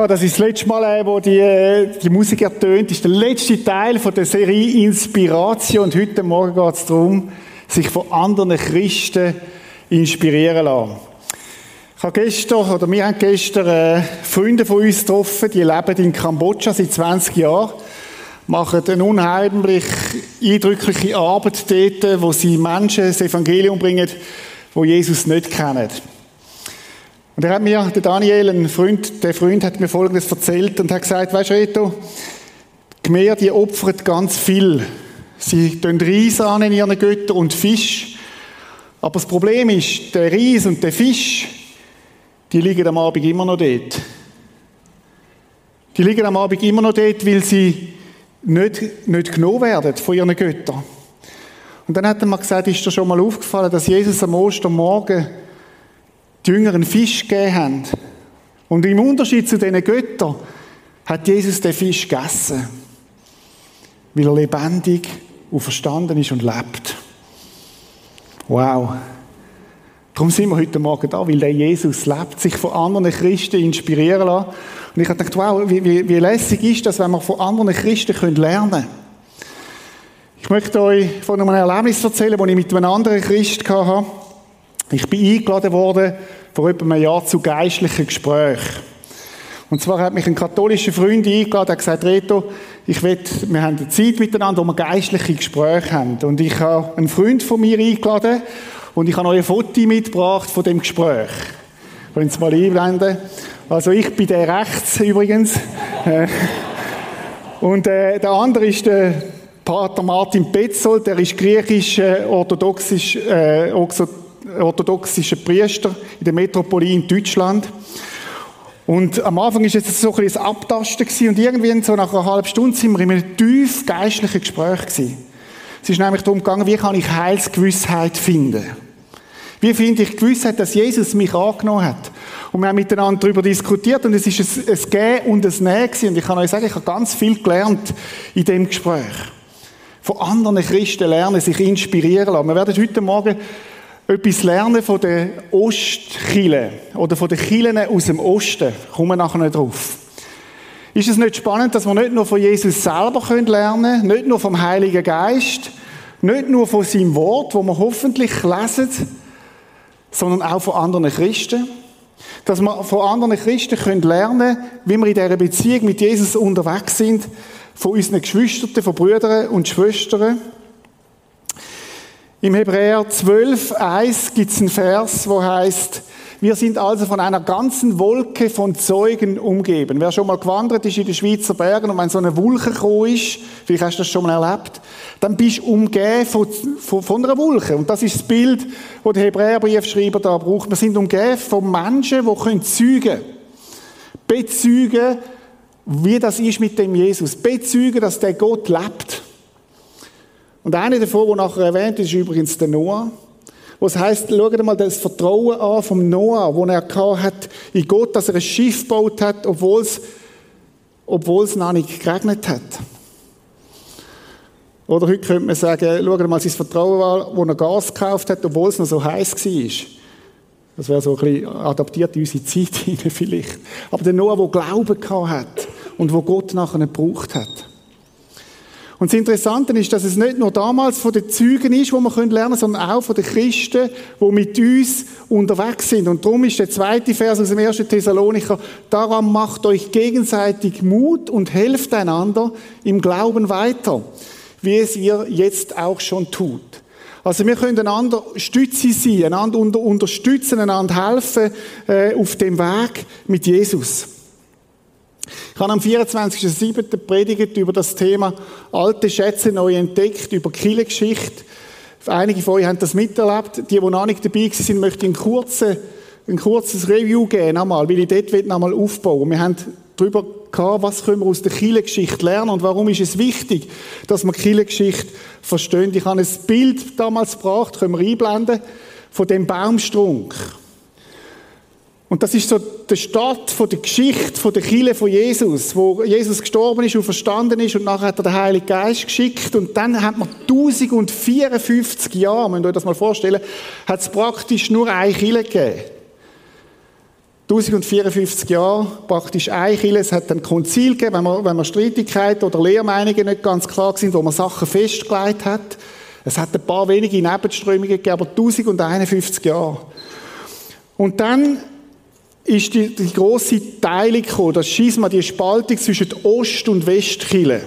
Ja, das ist das letzte Mal, äh, wo die, äh, die Musik ertönt, das ist der letzte Teil von der Serie Inspiration. Und heute Morgen geht es darum, sich von anderen Christen inspirieren lassen. Ich habe gestern, oder wir haben gestern äh, Freunde von uns getroffen, die leben in Kambodscha seit 20 Jahren, machen eine unheimlich eindrückliche Arbeit dort, wo sie Menschen das Evangelium bringen, wo Jesus nicht kennen. Und er hat mir, der Daniel, ein Freund, der Freund hat mir Folgendes erzählt und hat gesagt, weißt du, Reto, die Khmer, die opfern ganz viel. Sie tun Reis an in ihren Göttern und Fisch. Aber das Problem ist, der Reis und der Fisch, die liegen am Abend immer noch dort. Die liegen am Abend immer noch dort, weil sie nicht, nicht genommen werden von ihren Göttern. Und dann hat er mir gesagt, ist dir schon mal aufgefallen, dass Jesus am Ostermorgen die Jünger einen Fisch gegeben haben. Und im Unterschied zu diesen Göttern hat Jesus den Fisch gegessen, weil er lebendig und verstanden ist und lebt. Wow. Darum sind wir heute Morgen da, weil der Jesus lebt, sich von anderen Christen inspirieren lassen. Und ich habe gedacht, wow, wie, wie, wie lässig ist das, wenn wir von anderen Christen lernen können. Ich möchte euch von einem Erlebnis erzählen, das ich mit einem anderen Christ hatte. Ich bin eingeladen worden vor etwa einem Jahr zu geistlichen Gesprächen. Und zwar hat mich ein katholischer Freund eingeladen, hat gesagt, Reto, ich will, wir haben eine Zeit miteinander, wo wir geistliche Gespräche haben. Und ich habe einen Freund von mir eingeladen und ich habe euch ein Foto mitgebracht von dem Gespräch. Können Sie mal einblenden? Also ich bin der rechts übrigens. Äh, und äh, der andere ist der Pater Martin Petzold, der ist griechisch-orthodoxisch äh, orthodoxischer Priester in der Metropole in Deutschland. Und am Anfang ist es so ein bisschen Abtasten und irgendwie so nach einer halben Stunde sind wir in einem tief geistlichen Gespräch gewesen. Es ist nämlich darum gegangen, wie kann ich Heilsgewissheit finden? Wie finde ich Gewissheit, dass Jesus mich angenommen hat? Und wir haben miteinander darüber diskutiert und es ist ein, ein Gehen und ein Nehmen. Und ich kann euch sagen, ich habe ganz viel gelernt in dem Gespräch. Von anderen Christen lernen, sich inspirieren lassen. Wir werden heute Morgen etwas lernen von den Ostkillen oder von den Killen aus dem Osten. Kommen wir nachher noch drauf. Ist es nicht spannend, dass wir nicht nur von Jesus selber lernen können, nicht nur vom Heiligen Geist, nicht nur von seinem Wort, wo wir hoffentlich lesen, sondern auch von anderen Christen? Dass wir von anderen Christen können lernen wie wir in dieser Beziehung mit Jesus unterwegs sind, von unseren Geschwistern, von Brüdern und Schwestern. Im Hebräer 12, 1 gibt es einen Vers, wo heißt, wir sind also von einer ganzen Wolke von Zeugen umgeben. Wer schon mal gewandert ist in den Schweizer Bergen und wenn so eine Wolke gekommen ist, vielleicht hast du das schon mal erlebt, dann bist du umgeben von, von, von einer Wolke. Und das ist das Bild, das der Hebräerbriefschreiber da braucht. Wir sind umgeben von Menschen, die können zeugen. Bezeugen, wie das ist mit dem Jesus. Bezeugen, dass der Gott lebt. Und einer davon, der nachher erwähnt ist, ist übrigens der Noah. Was heißt, schaut mal das Vertrauen an vom Noah, wo er hat in Gott, dass er ein Schiff gebaut hat, obwohl es, obwohl es noch nicht geregnet hat. Oder heute könnte man sagen, schaut mal sein Vertrauen an, wo er Gas gekauft hat, obwohl es noch so heiß war. Das wäre so ein bisschen adaptiert in unsere Zeit vielleicht. Aber der Noah, der Glauben hat und wo Gott nachher gebraucht hat. Und das Interessante ist, dass es nicht nur damals von den Zeugen ist, wo wir lernen können, sondern auch von den Christen, die mit uns unterwegs sind. Und darum ist der zweite Vers aus dem 1. Thessalonicher, daran macht euch gegenseitig Mut und helft einander im Glauben weiter, wie es ihr jetzt auch schon tut. Also wir können einander Stütze sein, einander unterstützen, einander helfen äh, auf dem Weg mit Jesus. Ich habe am 24.07. predigt über das Thema alte Schätze neu entdeckt, über Kirchengeschichte. Einige von euch haben das miterlebt. Die, die noch nicht dabei sind, möchte ich ein, kurze, ein kurzes Review geben, einmal, weil ich dort nochmal aufbauen Wir haben darüber gehabt, was können wir aus der Kirchengeschichte lernen und warum ist es wichtig, dass wir Kirchengeschichte verstehen. Ich habe ein Bild damals gebracht, können wir einblenden, von dem Baumstrunk. Und das ist so der Start von der Geschichte von der Kirche von Jesus, wo Jesus gestorben ist und verstanden ist und nachher hat er den Heiligen Geist geschickt und dann hat man 1054 Jahre, wenn ihr euch das mal vorstellen, hat es praktisch nur eine Kirche gegeben. 1054 Jahre praktisch ein Kirche. Es hat ein Konzil gegeben, wenn man, wenn man Streitigkeiten oder Lehrmeinungen nicht ganz klar sind, wo man Sachen festgelegt hat. Es hat ein paar wenige Nebenströmungen gegeben, aber 1051 Jahre. Und dann ist die, die große Teilung gekommen, das Schisma, die Spaltung zwischen Ost- und Westkirche.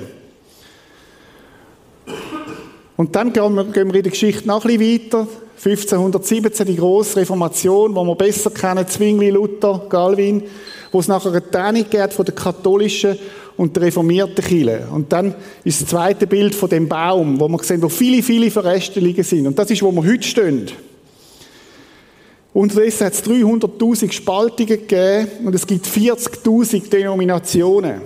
Und dann gehen wir, gehen wir in der Geschichte noch ein bisschen weiter. 1517 die grosse Reformation, wo wir besser kennen, Zwingli, Luther, Galvin, wo es nachher eine Trennung gibt von der katholischen und der reformierten Kirche. Und dann ist das zweite Bild von dem Baum, wo wir sehen, wo viele, viele Verästelungen sind. Und das ist, wo wir heute stehen. Unterdessen hat es 300.000 Spaltungen gegeben und es gibt 40.000 Denominationen.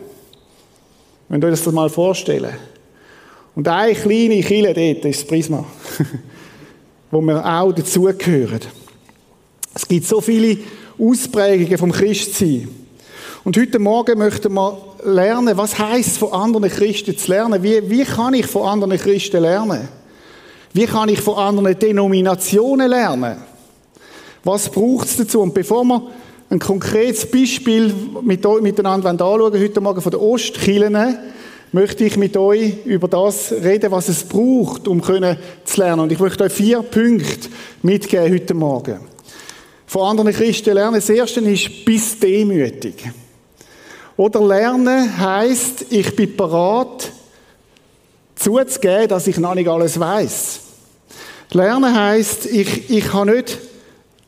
Wenn ihr euch das mal vorstellen. Und eine kleine Kille dort ist das Prisma. wo wir auch dazugehören. Es gibt so viele Ausprägungen vom Christsein. Und heute Morgen möchten wir lernen, was heißt von anderen Christen zu lernen? Wie, wie kann ich von anderen Christen lernen? Wie kann ich von anderen Denominationen lernen? Was braucht es dazu? Und bevor wir ein konkretes Beispiel mit euch miteinander anschauen, heute Morgen von der Ostkirche, möchte ich mit euch über das reden, was es braucht, um zu lernen. Und ich möchte euch vier Punkte mitgeben heute Morgen. Von anderen Christen lernen. Das erste ist, bis demütig. Oder lernen heißt, ich bin bereit, zuzugeben, dass ich noch nicht alles weiß. Lernen heißt, ich, ich habe nicht,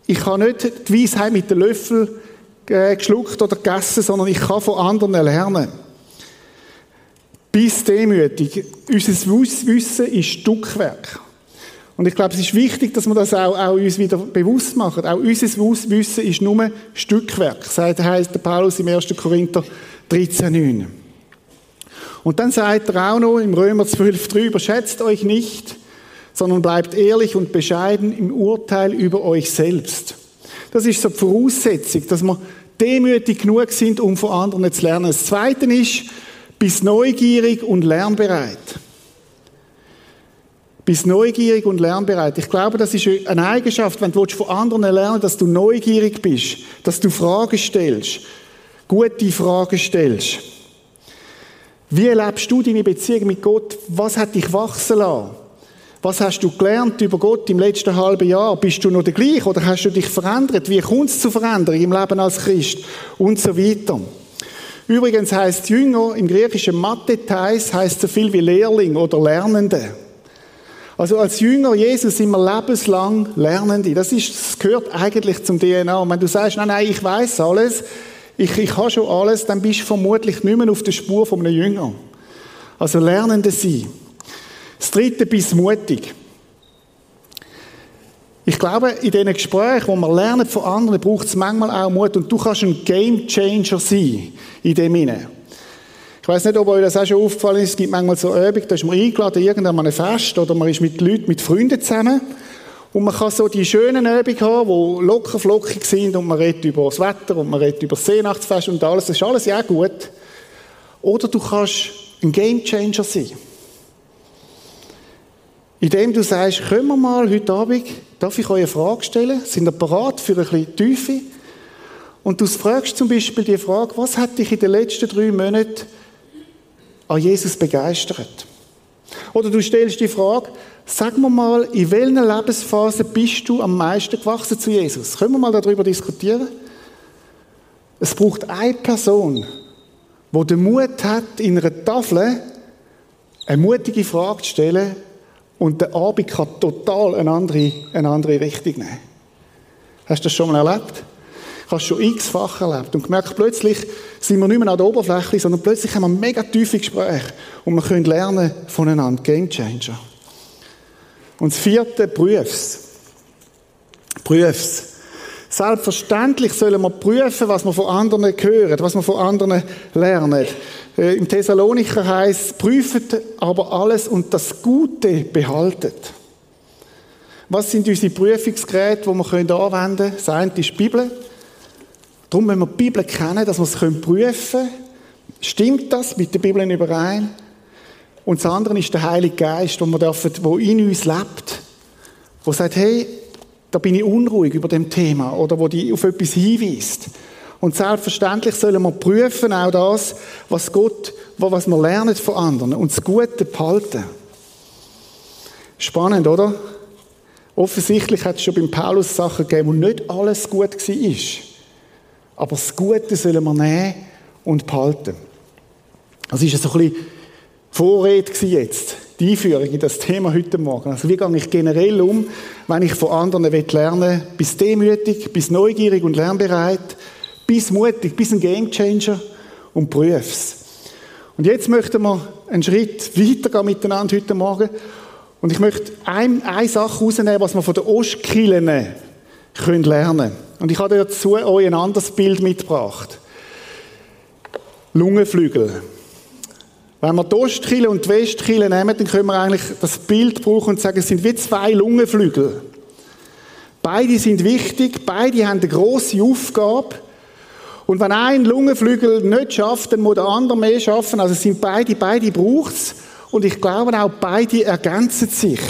ich habe nicht die Weisheit mit dem Löffel äh, geschluckt oder gegessen, sondern ich kann von anderen lernen. Bis demütig. Unser Wissen ist Stückwerk. Und ich glaube, es ist wichtig, dass wir das auch, auch uns wieder bewusst machen. Auch unser Wissen ist nur Stückwerk, sagt heißt der Paulus im 1. Korinther 13,9. Und dann sagt er auch noch im Römer 12,3, überschätzt euch nicht, sondern bleibt ehrlich und bescheiden im Urteil über euch selbst. Das ist so die Voraussetzung, dass wir demütig genug sind, um von anderen zu lernen. Das Zweite ist, bist neugierig und lernbereit. Bist neugierig und lernbereit. Ich glaube, das ist eine Eigenschaft, wenn du von anderen lernen dass du neugierig bist, dass du Fragen stellst, gute Fragen stellst. Wie erlebst du deine Beziehung mit Gott? Was hat dich wachsen lassen? Was hast du gelernt über Gott im letzten halben Jahr? Bist du noch der gleiche oder hast du dich verändert? Wie kommt es zu Veränderung im Leben als Christ? Und so weiter. Übrigens heißt Jünger im griechischen Mathetais heißt so viel wie Lehrling oder Lernende. Also als Jünger Jesus sind wir lebenslang Lernende. Das, ist, das gehört eigentlich zum DNA. Und wenn du sagst, nein, nein, ich weiß alles, ich, ich habe schon alles, dann bist du vermutlich nicht mehr auf der Spur von einem Jünger. Also Lernende sein. Das dritte, bist mutig. Ich glaube, in diesen Gesprächen, wo man lernt von anderen, braucht es manchmal auch Mut. Und du kannst ein Game Changer sein in dem Sinne. Ich weiß nicht, ob euch das auch schon aufgefallen ist. Es gibt manchmal so Übungen, da ist man eingeladen, irgendwann Fest oder man ist mit Leuten, mit Freunden zusammen. Und man kann so die schönen Übungen haben, die locker flockig sind und man redet über das Wetter und man redet über das Seenachtsfest und alles. Das ist alles ja gut. Oder du kannst ein Game Changer sein. Indem du sagst, können wir mal heute Abend, darf ich euch eine Frage stellen? Sind ihr bereit für ein bisschen Tiefe? Und du fragst zum Beispiel die Frage, was hat dich in den letzten drei Monaten an Jesus begeistert? Oder du stellst die Frage, sag mir mal, in welcher Lebensphase bist du am meisten gewachsen zu Jesus? Können wir mal darüber diskutieren? Es braucht eine Person, die den Mut hat, in einer Tafel eine mutige Frage zu stellen, und der Abend kann total eine andere, eine andere Richtung nehmen. Hast du das schon mal erlebt? Hast du schon x-fach erlebt und gemerkt, plötzlich sind wir nicht mehr an der Oberfläche, sondern plötzlich haben wir mega tiefe Gespräche und wir können lernen voneinander. Game Changer. Und das vierte, prüf's. Prüf's. Selbstverständlich sollen wir prüfen, was wir von anderen hören, was wir von anderen lernen. Äh, Im Thessalonicher heißt, prüft aber alles und das Gute behaltet. Was sind unsere Prüfungsgeräte, die wir anwenden können? Das eine ist die Bibel. Darum müssen wir die Bibel kennen, dass wir es prüfen können. Stimmt das mit der Bibel überein? Und das andere ist der Heilige Geist, der in uns lebt. Der sagt, hey, da bin ich unruhig über dem Thema oder wo die auf etwas hinweist. Und selbstverständlich sollen wir prüfen auch das, was Gott, was wir lernen von anderen und das Gute behalten. Spannend, oder? Offensichtlich hat es schon beim Paulus Sachen gegeben, wo nicht alles gut war. Aber das Gute sollen wir nehmen und behalten. Das ist so ein bisschen Vorrede jetzt. Die Einführung in das Thema heute Morgen. Also wie gehe ich generell um, wenn ich von anderen lernen will? Bist demütig, bist neugierig und lernbereit, bist mutig, bist ein Gamechanger und prüf's. Und jetzt möchten wir einen Schritt weitergehen miteinander heute Morgen. Und ich möchte ein, eine Sache rausnehmen, was wir von den Ostkillen lernen können. Und ich habe dazu euch ein anderes Bild mitgebracht. Lungenflügel. Wenn wir die Ostkille und die Westkille nehmen, dann können wir eigentlich das Bild brauchen und sagen, es sind wie zwei Lungenflügel. Beide sind wichtig, beide haben eine grosse Aufgabe. Und wenn ein Lungenflügel nicht schafft, dann muss der andere mehr schaffen. Also es sind beide, beide braucht. Und ich glaube auch, beide ergänzen sich.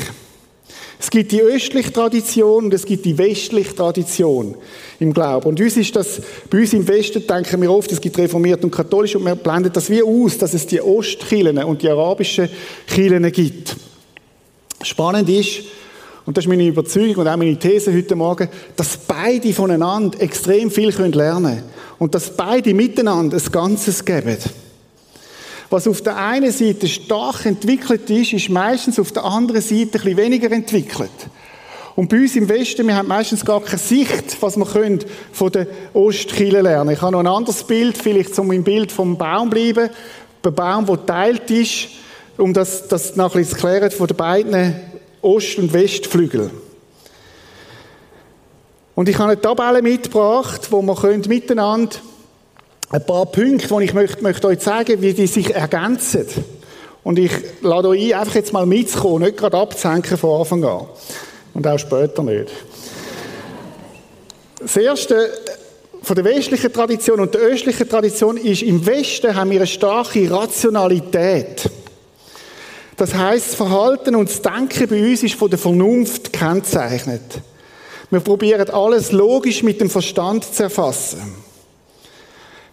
Es gibt die östliche Tradition und es gibt die westliche Tradition im Glauben. Und uns ist das, bei uns im Westen denken wir oft, es gibt reformiert und katholisch und wir blenden das wie aus, dass es die Ostkirchen und die arabischen Kirchen gibt. Spannend ist, und das ist meine Überzeugung und auch meine These heute Morgen, dass beide voneinander extrem viel lernen können. Und dass beide miteinander ein Ganzes geben. Was auf der einen Seite stark entwickelt ist, ist meistens auf der anderen Seite ein bisschen weniger entwickelt. Und bei uns im Westen, wir haben meistens gar keine Sicht, was wir können von den Ostkirchen lernen. Ich habe noch ein anderes Bild, vielleicht zum im Bild vom Baum bleiben. Ein Baum, der teilt ist, um das, das nachher zu klären, von den beiden Ost- und Westflügeln. Und ich habe eine Tabelle mitgebracht, wo wir miteinander ein paar Punkte, die ich möchte, möchte euch zeigen, wie die sich ergänzen. Und ich lade euch ein, einfach jetzt mal mitzukommen, nicht gerade abzuhängen von Anfang an. Und auch später nicht. Das erste von der westlichen Tradition und der östlichen Tradition ist, im Westen haben wir eine starke Rationalität. Das heißt, das Verhalten und das Denken bei uns ist von der Vernunft kennzeichnet. Wir probieren alles logisch mit dem Verstand zu erfassen.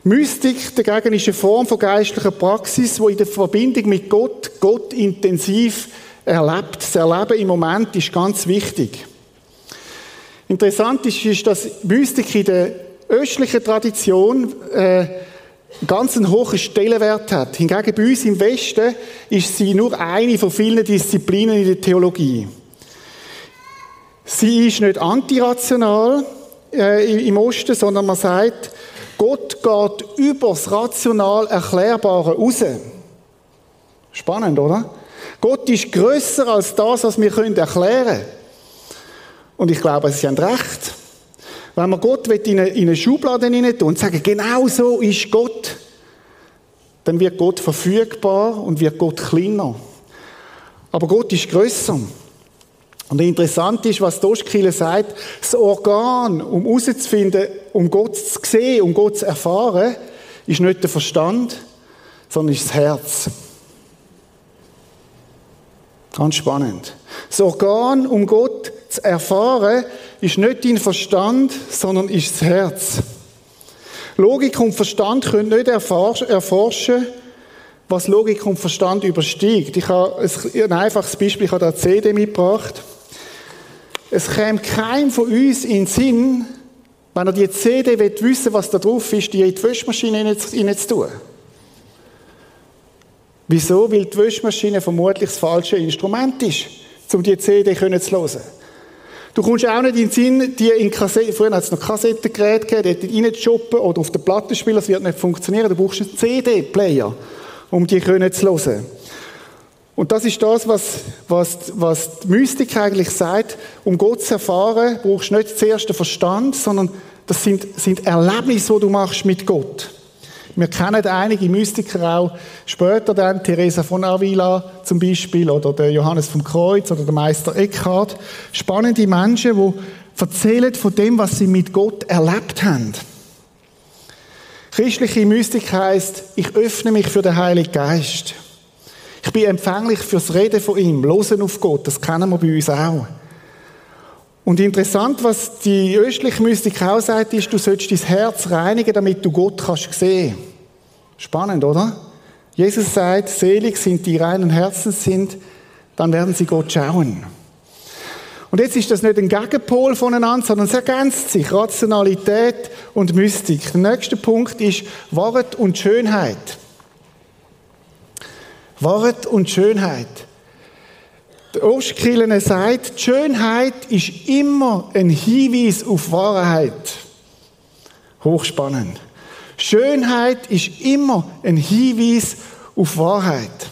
Mystik dagegen ist eine Form von geistlicher Praxis, wo in der Verbindung mit Gott Gott intensiv erlebt. Das Erleben im Moment ist ganz wichtig. Interessant ist, ist dass Mystik in der östlichen Tradition äh, ganz hohen Stellenwert hat. Hingegen bei uns im Westen ist sie nur eine von vielen Disziplinen in der Theologie. Sie ist nicht antirational äh, im Osten, sondern man sagt, Gott geht über das rational Erklärbare raus. Spannend, oder? Gott ist größer als das, was wir erklären können. Und ich glaube, Sie haben recht. Wenn man Gott in eine, in eine Schublade hinein tun und sagen, genau so ist Gott, dann wird Gott verfügbar und wird Gott kleiner. Aber Gott ist größer. Und interessant ist, was Doschkille sagt, das Organ, um herauszufinden, um Gott zu sehen, um Gott zu erfahren, ist nicht der Verstand, sondern ist das Herz. Ganz spannend. Das Organ, um Gott zu erfahren, ist nicht dein Verstand, sondern ist das Herz. Logik und Verstand können nicht erforschen, was Logik und Verstand übersteigt. Ich habe ein einfaches Beispiel, ich habe da CD mitgebracht. Es käme keinem von uns in den Sinn, wenn er die CD will, wissen was da drauf ist, die in die Wäschmaschine zu tun. Wieso? Weil die Wäschmaschine vermutlich das falsche Instrument ist, um die CD zu hören. Du kommst auch nicht in den Sinn, die in Kassetten, früher hat es noch Kassettengeräte gegeben, dort reinzuschuppen oder auf der Platte spielen, das wird nicht funktionieren. Du brauchst einen CD-Player, um die zu hören. Und das ist das, was, was, was die Mystik eigentlich sagt. Um Gott zu erfahren, brauchst du nicht zuerst den Verstand, sondern das sind, sind Erlebnisse, die du machst mit Gott. Wir kennen einige Mystiker auch später dann, Teresa von Avila zum Beispiel, oder der Johannes vom Kreuz, oder der Meister Eckhart. Spannende Menschen, die erzählen von dem, was sie mit Gott erlebt haben. Christliche Mystik heißt, ich öffne mich für den Heiligen Geist. Ich bin empfänglich fürs Reden von ihm, losen auf Gott, das kennen wir bei uns auch. Und interessant, was die östliche Mystik auch sagt, ist, du sollst dein Herz reinigen, damit du Gott kannst sehen. Spannend, oder? Jesus sagt, selig sind die reinen Herzens sind, dann werden sie Gott schauen. Und jetzt ist das nicht ein Gegenpol voneinander, sondern es ergänzt sich. Rationalität und Mystik. Der nächste Punkt ist Wahrheit und Schönheit. Wahrheit und Schönheit. Der Ostkirchen sagt, Schönheit ist immer ein Hinweis auf Wahrheit. Hochspannend. Schönheit ist immer ein Hinweis auf Wahrheit.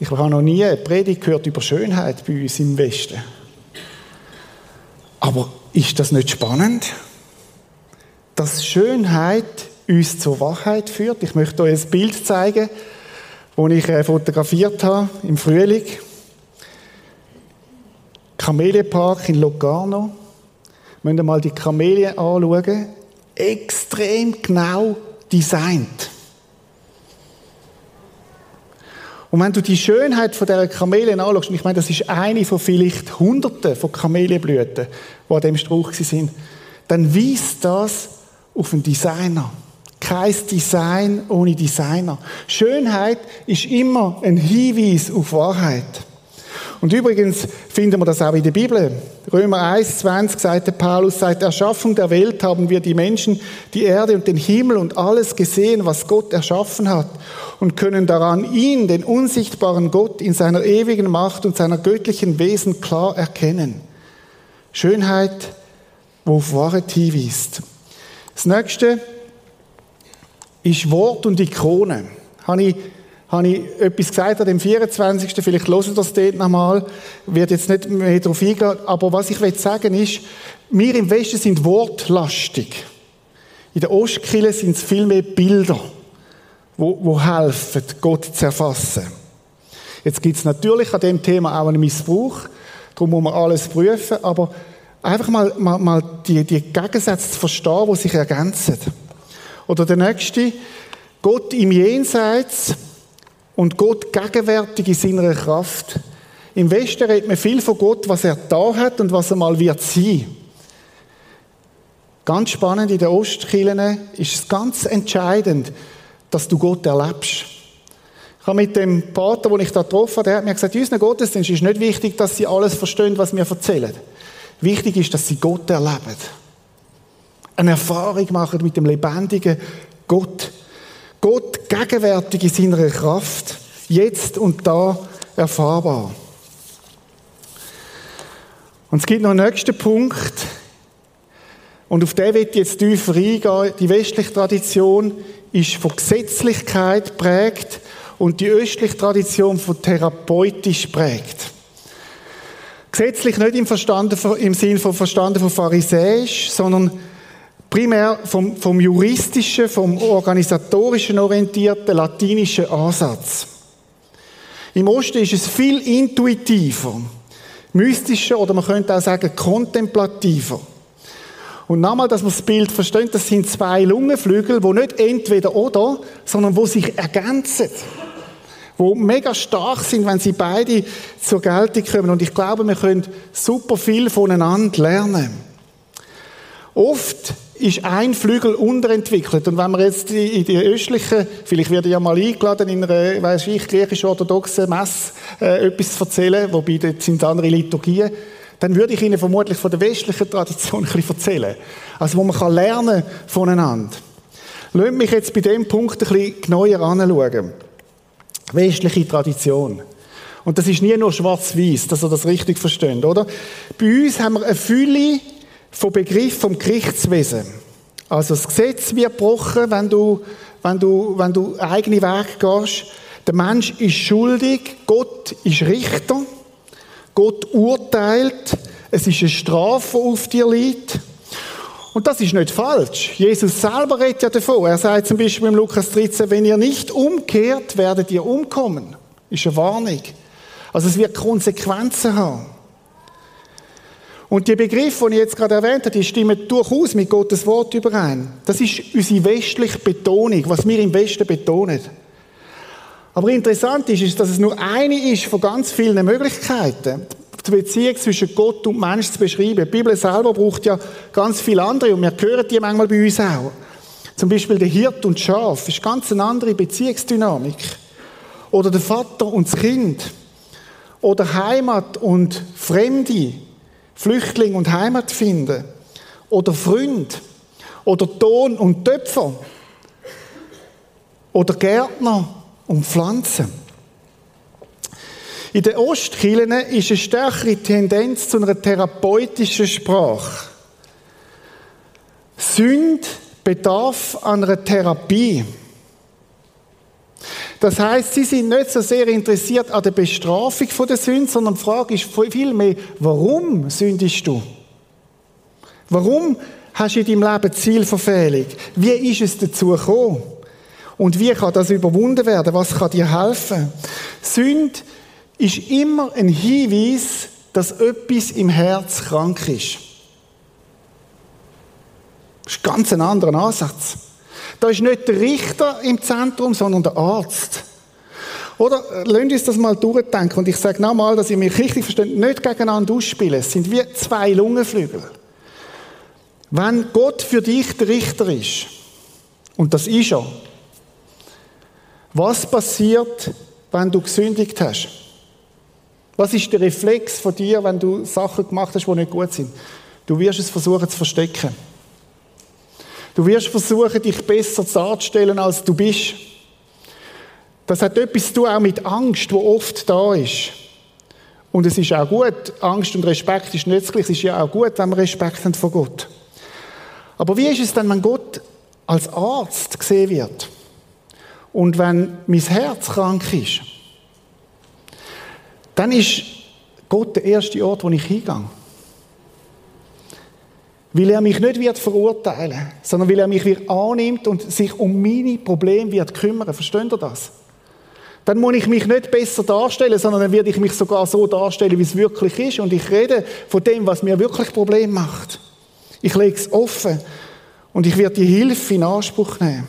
Ich habe noch nie eine Predigt gehört über Schönheit bei uns im Westen. Aber ist das nicht spannend? Dass Schönheit uns zur Wahrheit führt. Ich möchte euch ein Bild zeigen, das ich äh, fotografiert habe im Frühling. Kamelienpark in Locarno. Müsst ihr mal die Kamelien anschauen. Extrem genau designt. Und wenn du die Schönheit von dieser Kamelien anschaust, und ich meine, das ist eine von vielleicht Hunderten von Kamelienblüten, die an diesem Strauch sind, dann weist das auf einen Designer. Kein Design ohne Designer. Schönheit ist immer ein Hinweis auf Wahrheit. Und übrigens finden wir das auch in der Bibel. Römer 1, 20 sagt Paulus, seit Erschaffung der Welt haben wir die Menschen, die Erde und den Himmel und alles gesehen, was Gott erschaffen hat und können daran ihn, den unsichtbaren Gott, in seiner ewigen Macht und seiner göttlichen Wesen klar erkennen. Schönheit, wo auf Wahrheit hinweist. Das nächste ist Wort und Ikone. Habe ich habe ich etwas gesagt an dem 24. Vielleicht hören das dort nochmal. Werde jetzt nicht mehr darauf eingehen. Aber was ich sagen ist, wir im Westen sind wortlastig. In der Ostkille sind es viel mehr Bilder, wo, wo helfen, Gott zu erfassen. Jetzt gibt es natürlich an dem Thema auch einen Missbrauch. Darum muss man alles prüfen. Aber einfach mal, mal, mal die, die Gegensätze zu verstehen, die sich ergänzen. Oder der nächste, Gott im Jenseits und Gott gegenwärtig in seiner Kraft. Im Westen redet man viel von Gott, was er da hat und was er mal wird sein. Ganz spannend, in den Ostkirchen ist es ganz entscheidend, dass du Gott erlebst. Ich habe mit dem Pater, den ich da getroffen habe, der hat mir gesagt, in unseren Gottesdienst ist nicht wichtig, dass sie alles verstehen, was wir erzählen. Wichtig ist, dass sie Gott erleben. Eine Erfahrung machen mit dem lebendigen Gott. Gott gegenwärtig in seiner Kraft, jetzt und da erfahrbar. Und es gibt noch einen nächsten Punkt, und auf den wird jetzt tiefer eingehen. Die westliche Tradition ist von Gesetzlichkeit prägt und die östliche Tradition von therapeutisch prägt. Gesetzlich nicht im, Verstanden, im Sinn von Verstanden von Pharisäisch, sondern primär vom, vom juristischen, vom organisatorischen orientierten latinischen Ansatz. Im Osten ist es viel intuitiver, mystischer oder man könnte auch sagen kontemplativer. Und nochmal, dass man das Bild versteht, das sind zwei Lungenflügel, wo nicht entweder oder, sondern wo sich ergänzen. Wo mega stark sind, wenn sie beide zur Geltung kommen. Und ich glaube, wir können super viel voneinander lernen. Oft ist ein Flügel unterentwickelt. Und wenn wir jetzt in die östlichen, vielleicht werde ich ja mal eingeladen, in einer, weiss ich, griechisch-orthodoxen Messe äh, etwas erzählen, wobei dort sind andere Liturgien, dann würde ich Ihnen vermutlich von der westlichen Tradition ein bisschen erzählen. Also, wo man kann lernen voneinander. Lasst mich jetzt bei dem Punkt ein bisschen genauer anschauen. Westliche Tradition. Und das ist nie nur schwarz-weiß, dass ihr das richtig versteht, oder? Bei uns haben wir eine Fülle vom Begriff vom Gerichtswesen. Also das Gesetz wird gebrochen, wenn du, wenn du, wenn du eigene Weg gehst. Der Mensch ist schuldig, Gott ist Richter, Gott urteilt, es ist eine Strafe, die auf dir liegt. Und das ist nicht falsch. Jesus selber redet ja davon. Er sagt zum Beispiel im Lukas 13, wenn ihr nicht umkehrt, werdet ihr umkommen. Ist eine Warnung. Also es wird Konsequenzen haben. Und die Begriffe, die ich jetzt gerade erwähnt habe, die stimmen durchaus mit Gottes Wort überein. Das ist unsere westliche Betonung, was wir im Westen betonen. Aber interessant ist, ist, dass es nur eine ist von ganz vielen Möglichkeiten. die Beziehung zwischen Gott und Mensch zu beschreiben. Die Bibel selber braucht ja ganz viele andere und wir hören die manchmal bei uns auch. Zum Beispiel der Hirt und Schaf ist ganz eine andere Beziehungsdynamik. Oder der Vater und das Kind. Oder Heimat und Fremde. Flüchtling und Heimat finden. Oder Freund. Oder Ton und Töpfer. Oder Gärtner und Pflanzen. In den Ostkirchen ist eine stärkere Tendenz zu einer therapeutischen Sprache. Sünd bedarf einer Therapie. Das heißt, sie sind nicht so sehr interessiert an der Bestrafung der Sünde, sondern die Frage ist vielmehr, warum sündest du? Warum hast du in deinem Leben Zielverfehlung? Wie ist es dazu gekommen? Und wie kann das überwunden werden? Was kann dir helfen? Sünde ist immer ein Hinweis, dass etwas im Herz krank ist. Das ist ganz ein anderer Ansatz. Da ist nicht der Richter im Zentrum, sondern der Arzt. Oder lasst uns das mal durchdenken. Und ich sage nochmal, dass ihr mich richtig versteht, nicht gegeneinander ausspielen. Es sind wie zwei Lungenflügel. Wenn Gott für dich der Richter ist, und das ist er, was passiert, wenn du gesündigt hast? Was ist der Reflex von dir, wenn du Sachen gemacht hast, die nicht gut sind? Du wirst es versuchen zu verstecken. Du wirst versuchen, dich besser darzustellen, als du bist. Das hat etwas zu tun auch mit Angst, die oft da ist. Und es ist auch gut, Angst und Respekt ist nützlich, es ist ja auch gut, wenn wir Respekt haben vor Gott. Aber wie ist es denn, wenn Gott als Arzt gesehen wird? Und wenn mein Herz krank ist? dann ist Gott der erste Ort, wo ich hingehe. Weil er mich nicht wird verurteilen, sondern weil er mich wird annimmt und sich um meine Probleme wird kümmern. Versteht ihr das? Dann muss ich mich nicht besser darstellen, sondern dann werde ich mich sogar so darstellen, wie es wirklich ist. Und ich rede von dem, was mir wirklich Probleme macht. Ich lege es offen und ich werde die Hilfe in Anspruch nehmen.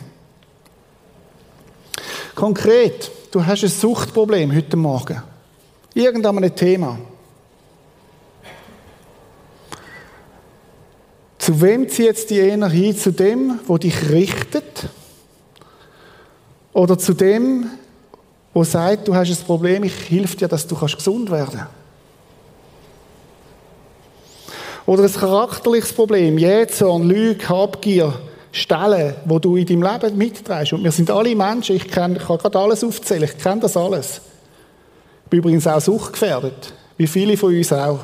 Konkret, du hast ein Suchtproblem heute Morgen. Irgendein Thema. Zu wem zieht es die hin? Zu dem, wo dich richtet? Oder zu dem, wo sagt, du hast ein Problem, ich helfe dir, dass du gesund werden kannst? Oder ein charakterliches Problem, Jähzorn, Lüge, Habgier, Stellen, wo du in deinem Leben mitträgst. Und wir sind alle Menschen, ich, kann, ich kann gerade alles aufzählen, ich kenne das alles bin übrigens auch suchtgefährdet, wie viele von uns auch.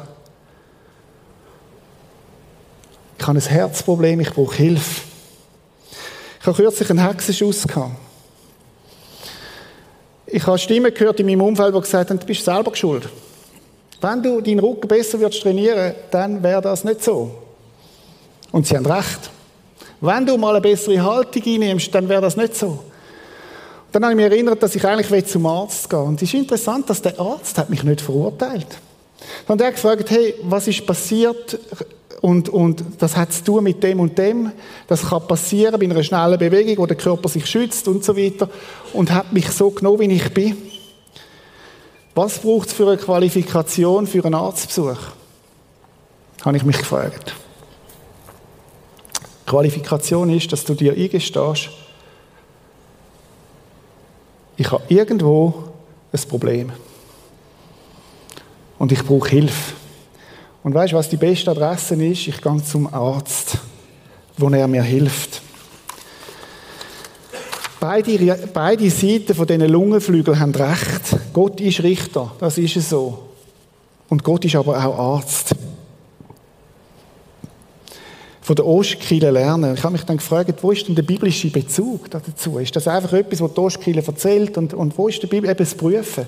Ich habe ein Herzproblem, ich brauche Hilfe. Ich habe kürzlich einen Hexenschuss gehabt. Ich habe Stimmen gehört in meinem Umfeld, die gesagt haben, du bist selber schuld. Wenn du deinen Rücken besser würdest trainieren, dann wäre das nicht so. Und sie haben recht. Wenn du mal eine bessere Haltung einnimmst, dann wäre das nicht so. Dann habe ich mich erinnert, dass ich eigentlich zum Arzt gehen Und es ist interessant, dass der Arzt hat mich nicht verurteilt. Dann hat er gefragt, hey, was ist passiert? Und, und das hat zu tun mit dem und dem. Das kann passieren bei einer schnellen Bewegung, wo der Körper sich schützt und so weiter. Und hat mich so genommen, wie ich bin. Was braucht es für eine Qualifikation für einen Arztbesuch? Habe ich mich gefragt. Qualifikation ist, dass du dir eingestehst, ich habe irgendwo ein Problem. Und ich brauche Hilfe. Und weißt du, was die beste Adresse ist? Ich gehe zum Arzt, wo er mir hilft. Beide, beide Seiten von diesen Lungenflügeln haben recht. Gott ist Richter, das ist es so. Und Gott ist aber auch Arzt von der Ostkirche lernen. Ich habe mich dann gefragt, wo ist denn der biblische Bezug dazu? Ist das einfach etwas, was die Ostkirche erzählt und, und wo ist der Bibel? Eben das Prüfen.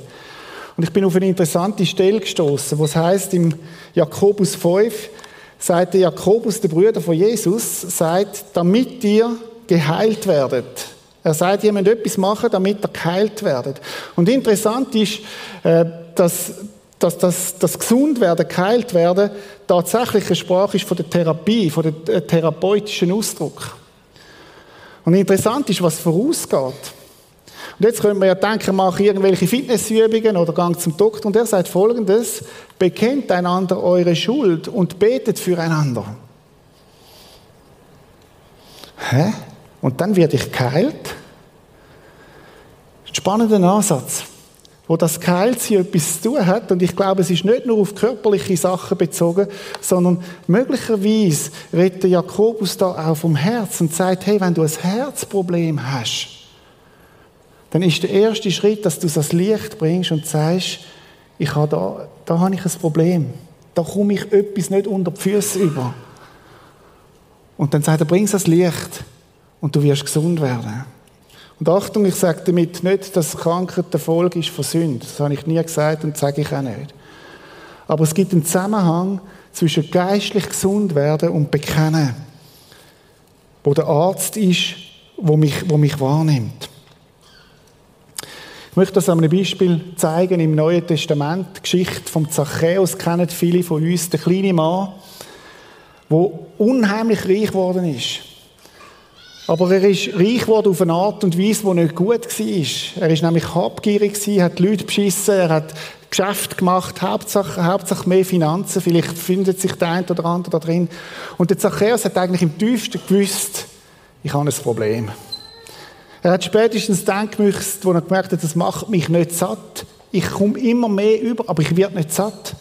Und ich bin auf eine interessante Stelle gestoßen, wo es heißt im Jakobus 5, sagt der Jakobus, der Bruder von Jesus, sagt, damit ihr geheilt werdet. Er sagt, ihr müsst etwas machen, damit ihr geheilt werdet. Und interessant ist, äh, dass dass das, das Gesundwerden, geheilt werden, tatsächlich eine Sprache ist von der Therapie, von dem äh, therapeutischen Ausdruck. Und interessant ist, was vorausgeht. Und jetzt könnte man ja denken, mache irgendwelche Fitnessübungen oder gang zum Doktor. Und er sagt folgendes, bekennt einander eure Schuld und betet füreinander. Hä? Und dann werde ich geheilt? Spannender Ansatz wo das Geheilsein etwas zu tun hat. Und ich glaube, es ist nicht nur auf körperliche Sachen bezogen, sondern möglicherweise redet Jakobus da auch vom Herz und sagt, hey, wenn du ein Herzproblem hast, dann ist der erste Schritt, dass du es ans Licht bringst und sagst, ich habe da, da habe ich ein Problem. Da komme ich etwas nicht unter die Füße über. Und dann sagt er, bring es ans Licht und du wirst gesund werden. Und Achtung, ich sage damit nicht, dass Krankheit der Folge ist von Sünde. Das habe ich nie gesagt und sage ich auch nicht. Aber es gibt einen Zusammenhang zwischen geistlich gesund werden und bekennen, wo der Arzt ist, wo mich, wo mich wahrnimmt. Ich möchte das an einem Beispiel zeigen im Neuen Testament. Die Geschichte vom Zachäus kennen viele von uns. Der kleine Mann, der unheimlich reich geworden ist. Aber er ist reich geworden auf eine Art und Weise, die nicht gut war. Er ist nämlich habgierig hat Leute beschissen, er hat Geschäft gemacht, Hauptsache, Hauptsache mehr Finanzen. Vielleicht findet sich der eine oder andere da drin. Und der Zachäus hat eigentlich im tiefsten gewusst, ich habe ein Problem. Er hat spätestens dann gemerkt, wo er gemerkt hat, das macht mich nicht satt. Ich komme immer mehr über, aber ich werde nicht satt.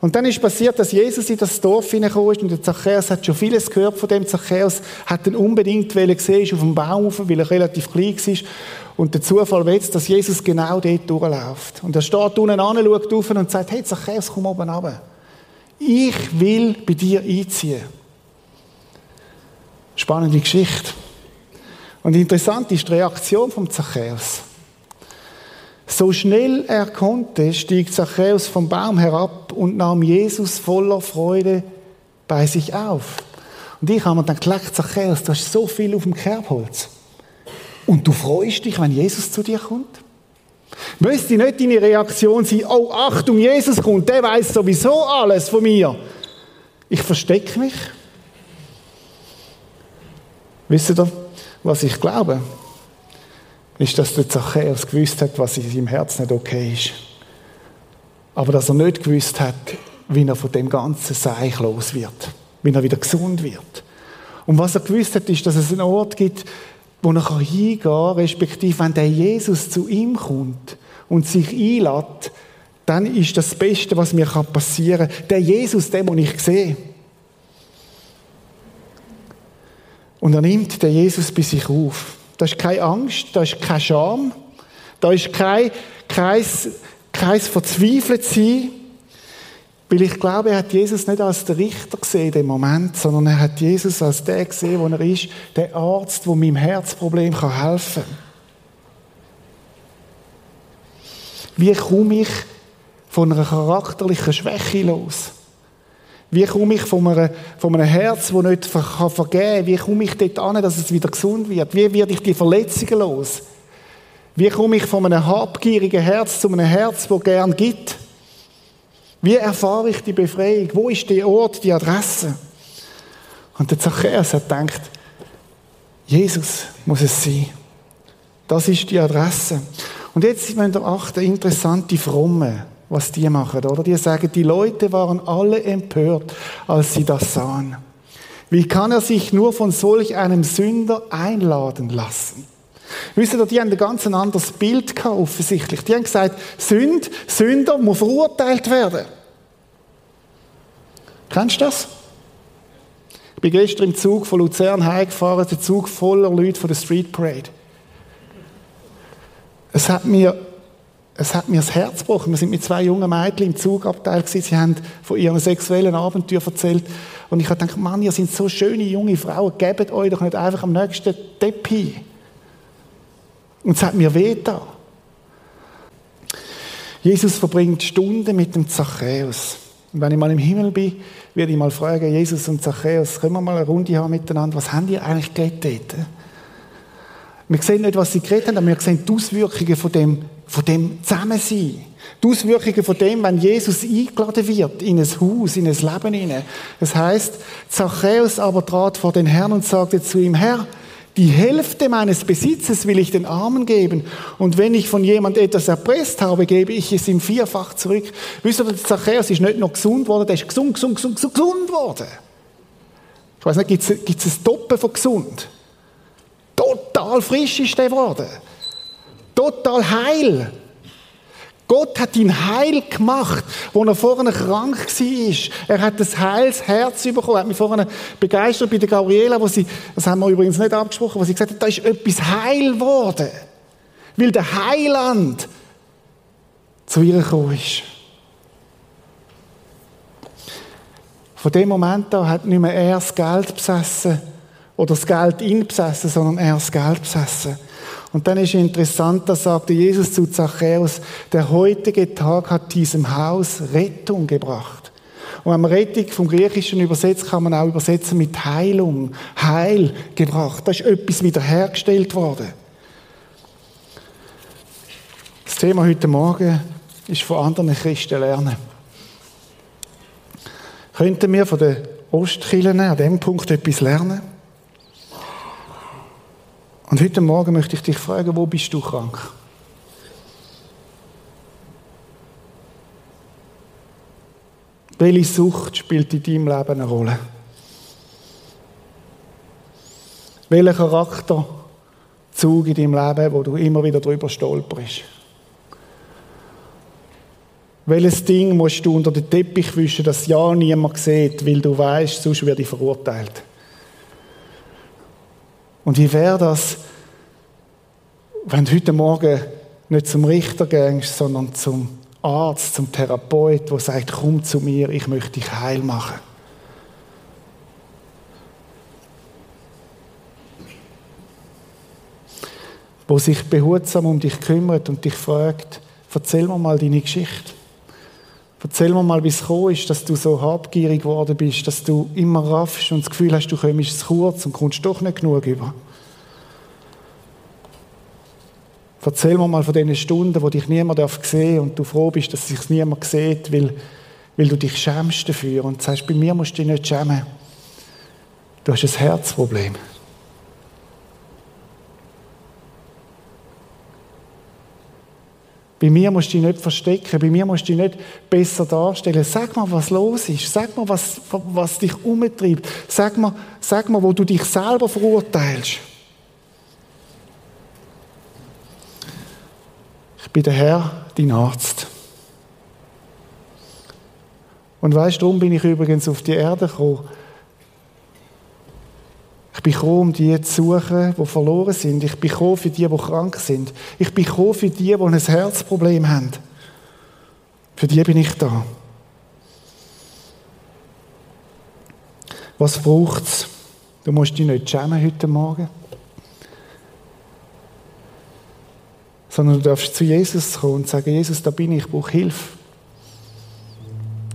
Und dann ist passiert, dass Jesus in das Dorf hineingekommen ist und der Zachäus hat schon vieles gehört von dem Zachäus, hat ihn unbedingt gesehen, ist auf dem Baum rauf, weil er relativ klein war. Und der Zufall will dass Jesus genau dort durchläuft. Und er steht unten an, schaut auf und sagt, hey Zachäus, komm oben runter. Ich will bei dir einziehen. Spannende Geschichte. Und interessant ist die Reaktion vom Zachäus. So schnell er konnte, stieg Zachäus vom Baum herab und nahm Jesus voller Freude bei sich auf. Und ich habe mir dann gedacht, Zachäus, du hast so viel auf dem Kerbholz. Und du freust dich, wenn Jesus zu dir kommt? Müsste nicht deine Reaktion sein, oh Achtung, Jesus kommt, der weiß sowieso alles von mir. Ich verstecke mich. Wisst ihr, was ich glaube? ist, dass der Zachäus gewusst hat, was in seinem Herz nicht okay ist. Aber dass er nicht gewusst hat, wie er von dem ganzen Seich los wird, wie er wieder gesund wird. Und was er gewusst hat, ist, dass es einen Ort gibt, wo er hingehen kann, respektive wenn der Jesus zu ihm kommt und sich einlädt, dann ist das Beste, was mir passieren kann. Der Jesus, den muss ich sehen. Und er nimmt den Jesus bei sich auf. Da ist keine Angst, da ist keine Scham, da ist kein, kein, kein Verzweifeltsein. Weil ich glaube, er hat Jesus nicht als der Richter gesehen in dem Moment, sondern er hat Jesus als der gesehen, wo er ist, der Arzt, der meinem Herzproblem helfen kann. Wie komme ich von einer charakterlichen Schwäche los? Wie komme ich von einem, von einem Herz, das nicht vergeben kann, wie komme ich dort an, dass es wieder gesund wird? Wie werde ich die Verletzungen los? Wie komme ich von einem habgierigen Herz zu einem Herz, das gern gibt? Wie erfahre ich die Befreiung? Wo ist der Ort, die Adresse? Und der Zachäus hat gedacht, Jesus muss es sein. Das ist die Adresse. Und jetzt müssen wir achten, interessante Fromme was die machen, oder? Die sagen, die Leute waren alle empört, als sie das sahen. Wie kann er sich nur von solch einem Sünder einladen lassen? Wisst ihr, die haben ein ganz anderes Bild gehabt, offensichtlich. Die haben gesagt, Sünd, Sünder muss verurteilt werden. Kennst du das? Ich bin gestern im Zug von Luzern heimgefahren, der Zug voller Leute von der Street Parade. Es hat mir es hat mir das Herz gebrochen. Wir sind mit zwei jungen Mädchen im Zugabteil gewesen. Sie haben von ihren sexuellen Abenteuern erzählt. Und ich habe gedacht, Mann, ihr seid so schöne junge Frauen, gebt euch doch nicht einfach am nächsten Teppich. Und es hat mir weh da. Jesus verbringt Stunden mit dem Zachäus. Und wenn ich mal im Himmel bin, werde ich mal fragen, Jesus und Zachäus, können wir mal eine Runde haben miteinander? Was haben die eigentlich geredet? Wir sehen nicht, was sie geredet haben, aber wir sehen die Auswirkungen von dem von dem Zusammensein. Die Auswirkungen von dem, wenn Jesus eingeladen wird in ein Haus, in ein Leben hinein. Das heißt, Zachäus aber trat vor den Herrn und sagte zu ihm, Herr, Die Hälfte meines Besitzes will ich den Armen geben. Und wenn ich von jemand etwas erpresst habe, gebe ich es ihm vierfach zurück. Wisst ihr, der Zachäus ist nicht noch gesund worden, der ist gesund, gesund, gesund, gesund worden. Ich weiß nicht, gibt es ein Doppel von gesund? Total frisch ist der geworden. Total heil. Gott hat ihn heil gemacht, wo er vorher krank war. Er hat das heiles Herz bekommen. Er hat mich vorher begeistert bei der Gabriela, wo sie, das haben wir übrigens nicht abgesprochen, wo sie gesagt hat, da ist etwas heil geworden. Weil der Heiland zu ihr gekommen ist. Von dem Moment an hat nicht mehr er das Geld besessen oder das Geld ihn besessen, sondern er das Geld besessen. Und dann ist interessant, da sagte Jesus zu Zachäus, der heutige Tag hat diesem Haus Rettung gebracht. Und wenn man Rettung vom Griechischen übersetzt, kann man auch übersetzen mit Heilung, Heil gebracht. Da ist etwas wiederhergestellt worden. Das Thema heute Morgen ist von anderen Christen lernen. Könnten wir von den Ostkirchen an diesem Punkt etwas lernen? Und heute Morgen möchte ich dich fragen, wo bist du krank? Welche Sucht spielt in deinem Leben eine Rolle? Welcher Charakterzug in deinem Leben, wo du immer wieder drüber stolperst? Welches Ding musst du unter den Teppich wischen, das ja niemand sieht, weil du weißt, sonst werde ich verurteilt? Und wie wäre das, wenn du heute Morgen nicht zum Richter gehst, sondern zum Arzt, zum Therapeut, der sagt, komm zu mir, ich möchte dich heil machen. Wo sich behutsam um dich kümmert und dich fragt, erzähl mir mal deine Geschichte. Erzähl mir mal, wie es gekommen ist, dass du so habgierig geworden bist, dass du immer raffst und das Gefühl hast, du kommst zu kurz und kommst doch nicht genug über. Erzähl mir mal von den Stunden, wo dich niemand sehen darf und du froh bist, dass sich niemand sieht, weil, weil du dich schämst dafür und sagst, bei mir musst du dich nicht schämen. Du hast ein Herzproblem. Bei mir musst du dich nicht verstecken, bei mir musst du dich nicht besser darstellen. Sag mal, was los ist. Sag mal, was, was dich umtreibt. Sag mal, sag mal, wo du dich selber verurteilst. Ich bin der Herr, dein Arzt. Und weißt du, darum bin ich übrigens auf die Erde gekommen. Ich bin gekommen, um die zu suchen, die verloren sind. Ich bin gekommen für die, die krank sind. Ich bin gekommen für die, die ein Herzproblem haben. Für die bin ich da. Was braucht es? Du musst dich nicht schämen heute Morgen. Sondern du darfst zu Jesus kommen und sagen, Jesus, da bin ich, ich brauche Hilfe.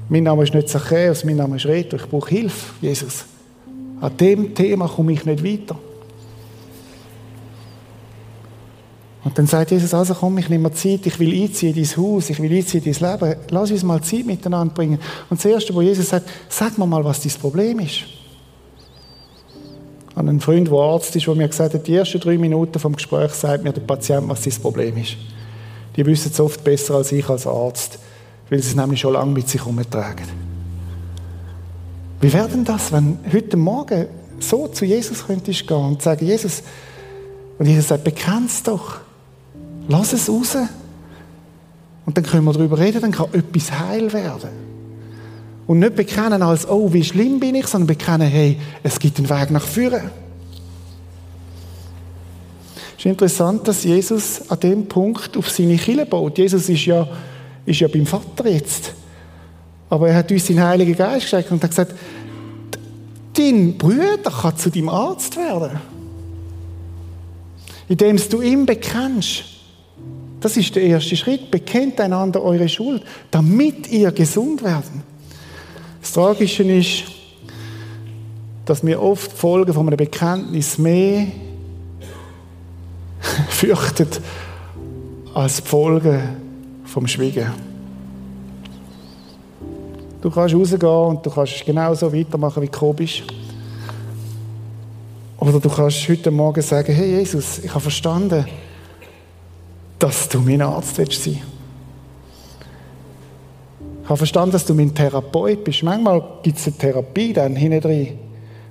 Mein Name ist nicht Zachäus, mein Name ist Reto, ich brauche Hilfe, Jesus. An dem Thema komme ich nicht weiter. Und dann sagt Jesus, also komm, ich nehme mir Zeit, ich will einziehen in dein Haus, ich will einziehen in dein Leben. Lass uns mal Zeit miteinander bringen. Und das Erste, wo Jesus sagt, sag mir mal, was dein Problem ist. An einen Freund, der Arzt ist, der mir gesagt hat, die ersten drei Minuten vom Gespräch sagt mir der Patient, was sein Problem ist. Die wissen es oft besser als ich als Arzt, weil sie es nämlich schon lange mit sich herumtragen. Wie wäre denn das, wenn heute Morgen so zu Jesus könntest gehen und sagen, Jesus, und Jesus sagt, bekenn's doch. Lass es raus. Und dann können wir darüber reden, dann kann etwas heil werden. Und nicht bekennen als, oh, wie schlimm bin ich, sondern bekennen, hey, es gibt einen Weg nach vorne. Es ist interessant, dass Jesus an dem Punkt auf seine Kille baut. Jesus ist ja, ist ja beim Vater jetzt. Aber er hat uns den Heiligen Geist geschenkt und hat gesagt, dein Bruder kann zu deinem Arzt werden. Indem du ihm bekennst. Das ist der erste Schritt. Bekennt einander eure Schuld, damit ihr gesund werden. Das Tragische ist, dass wir oft die Folgen von einem Bekenntnis mehr fürchten als die Folgen vom Schwiegen. Du kannst rausgehen und du kannst genauso weitermachen, wie du bist. Oder du kannst heute Morgen sagen, hey Jesus, ich habe verstanden, dass du mein Arzt willst sein. Ich habe verstanden, dass du mein Therapeut bist. Manchmal gibt es eine Therapie dann hinten drin,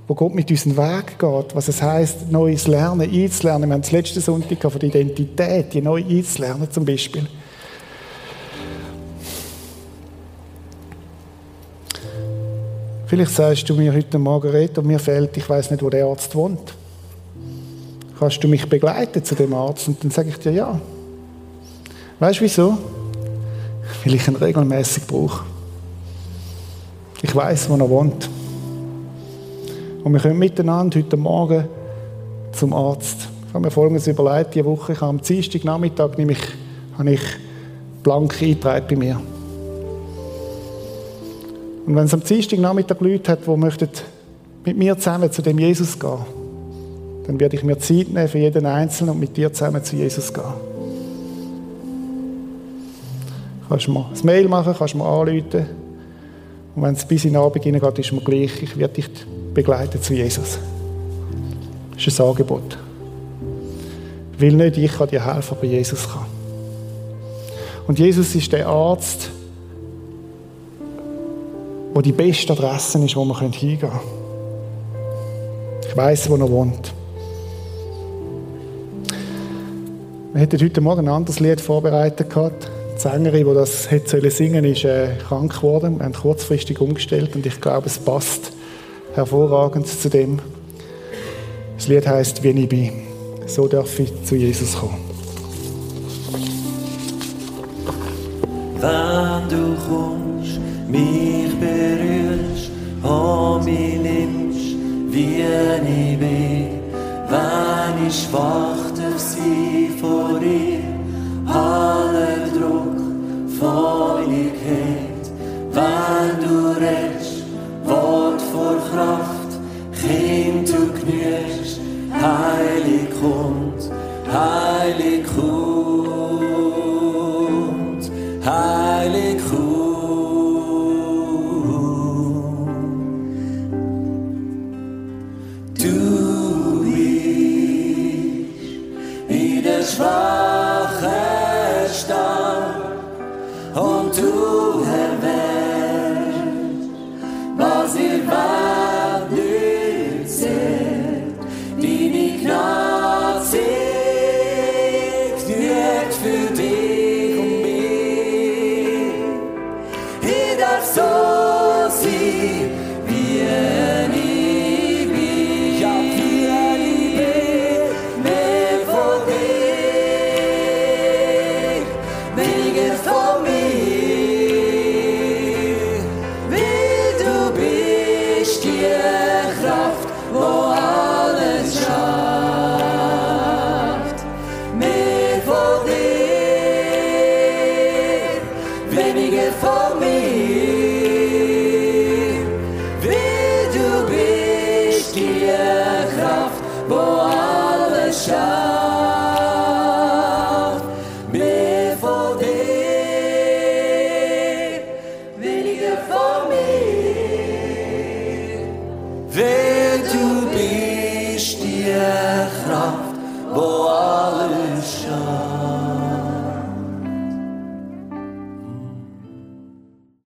wo Gott mit uns Weg geht, was es heißt, neues Lernen, einzulernen. Wir haben das letzte Sonntag von der Identität, die neu einzulernen zum Beispiel. Vielleicht sagst du mir heute Morgen, Reto, mir fehlt, ich weiß nicht, wo der Arzt wohnt. Kannst du mich begleiten zu dem Arzt? Und dann sage ich dir ja. Weißt du wieso? Weil ich ihn regelmäßig brauche. Ich weiß, wo er wohnt. Und wir können miteinander heute Morgen zum Arzt. Ich habe mir folgendes überlegt, diese Woche, ich habe am Dienstagnachmittag nämlich, habe ich blank eingetragen bei mir. Und wenn es am Dienstagnachmittag Leute hat, die möchten mit mir zusammen zu dem Jesus gehen, dann werde ich mir Zeit nehmen für jeden Einzelnen und mit dir zusammen zu Jesus gehen. Kannst du mir ein Mail machen, kannst du mir anrufen. Und wenn es bis in den Abend hineingeht, ist mir gleich, ich werde dich begleiten zu Jesus. Das ist ein Angebot. Weil nicht ich kann dir helfen, aber Jesus kann. Und Jesus ist der Arzt, wo die beste Adresse ist, wo wir hingehen können. Ich weiß, wo er wohnt. Wir hätten heute Morgen ein anderes Lied vorbereitet gehabt. Die Sängerin, die das hätte singen sollen, ist äh, krank geworden. Wir haben kurzfristig umgestellt und ich glaube, es passt hervorragend zu dem. Das Lied heißt Wie ich bin. So darf ich zu Jesus kommen. Wenn du kommst, mich berührst, oh, mich nimmst, wie ich bin, wenn ich wacht auf sie vor dir, aller Druck geht, wenn du redest, Wort vor Kraft, Kind du genügst, heilig kommt, heilig